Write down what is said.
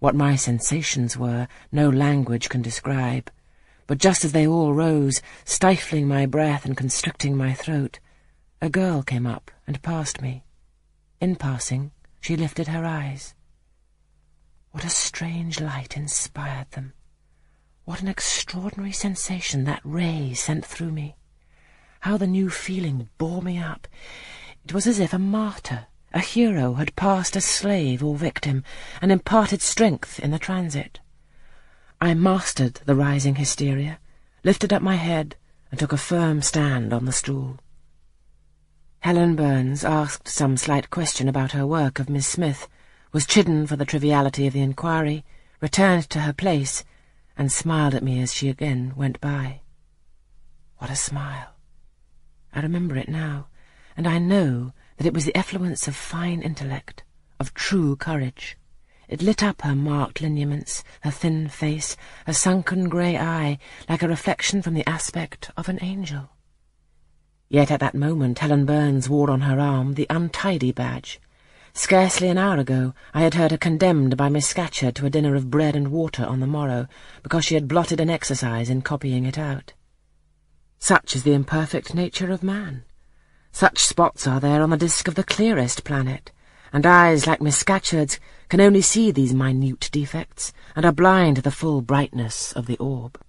What my sensations were, no language can describe. But just as they all rose, stifling my breath and constricting my throat, a girl came up and passed me. In passing, she lifted her eyes. What a strange light inspired them. What an extraordinary sensation that ray sent through me. How the new feeling bore me up. It was as if a martyr, a hero, had passed as slave or victim, and imparted strength in the transit. I mastered the rising hysteria, lifted up my head, and took a firm stand on the stool. Helen Burns asked some slight question about her work of Miss Smith, was chidden for the triviality of the inquiry, returned to her place, and smiled at me as she again went by. What a smile! I remember it now, and I know that it was the effluence of fine intellect, of true courage. It lit up her marked lineaments, her thin face, her sunken grey eye, like a reflection from the aspect of an angel. Yet at that moment Helen Burns wore on her arm the untidy badge, Scarcely an hour ago I had heard her condemned by Miss Scatcherd to a dinner of bread and water on the morrow because she had blotted an exercise in copying it out. Such is the imperfect nature of man. Such spots are there on the disk of the clearest planet, and eyes like Miss Scatcherd's can only see these minute defects and are blind to the full brightness of the orb.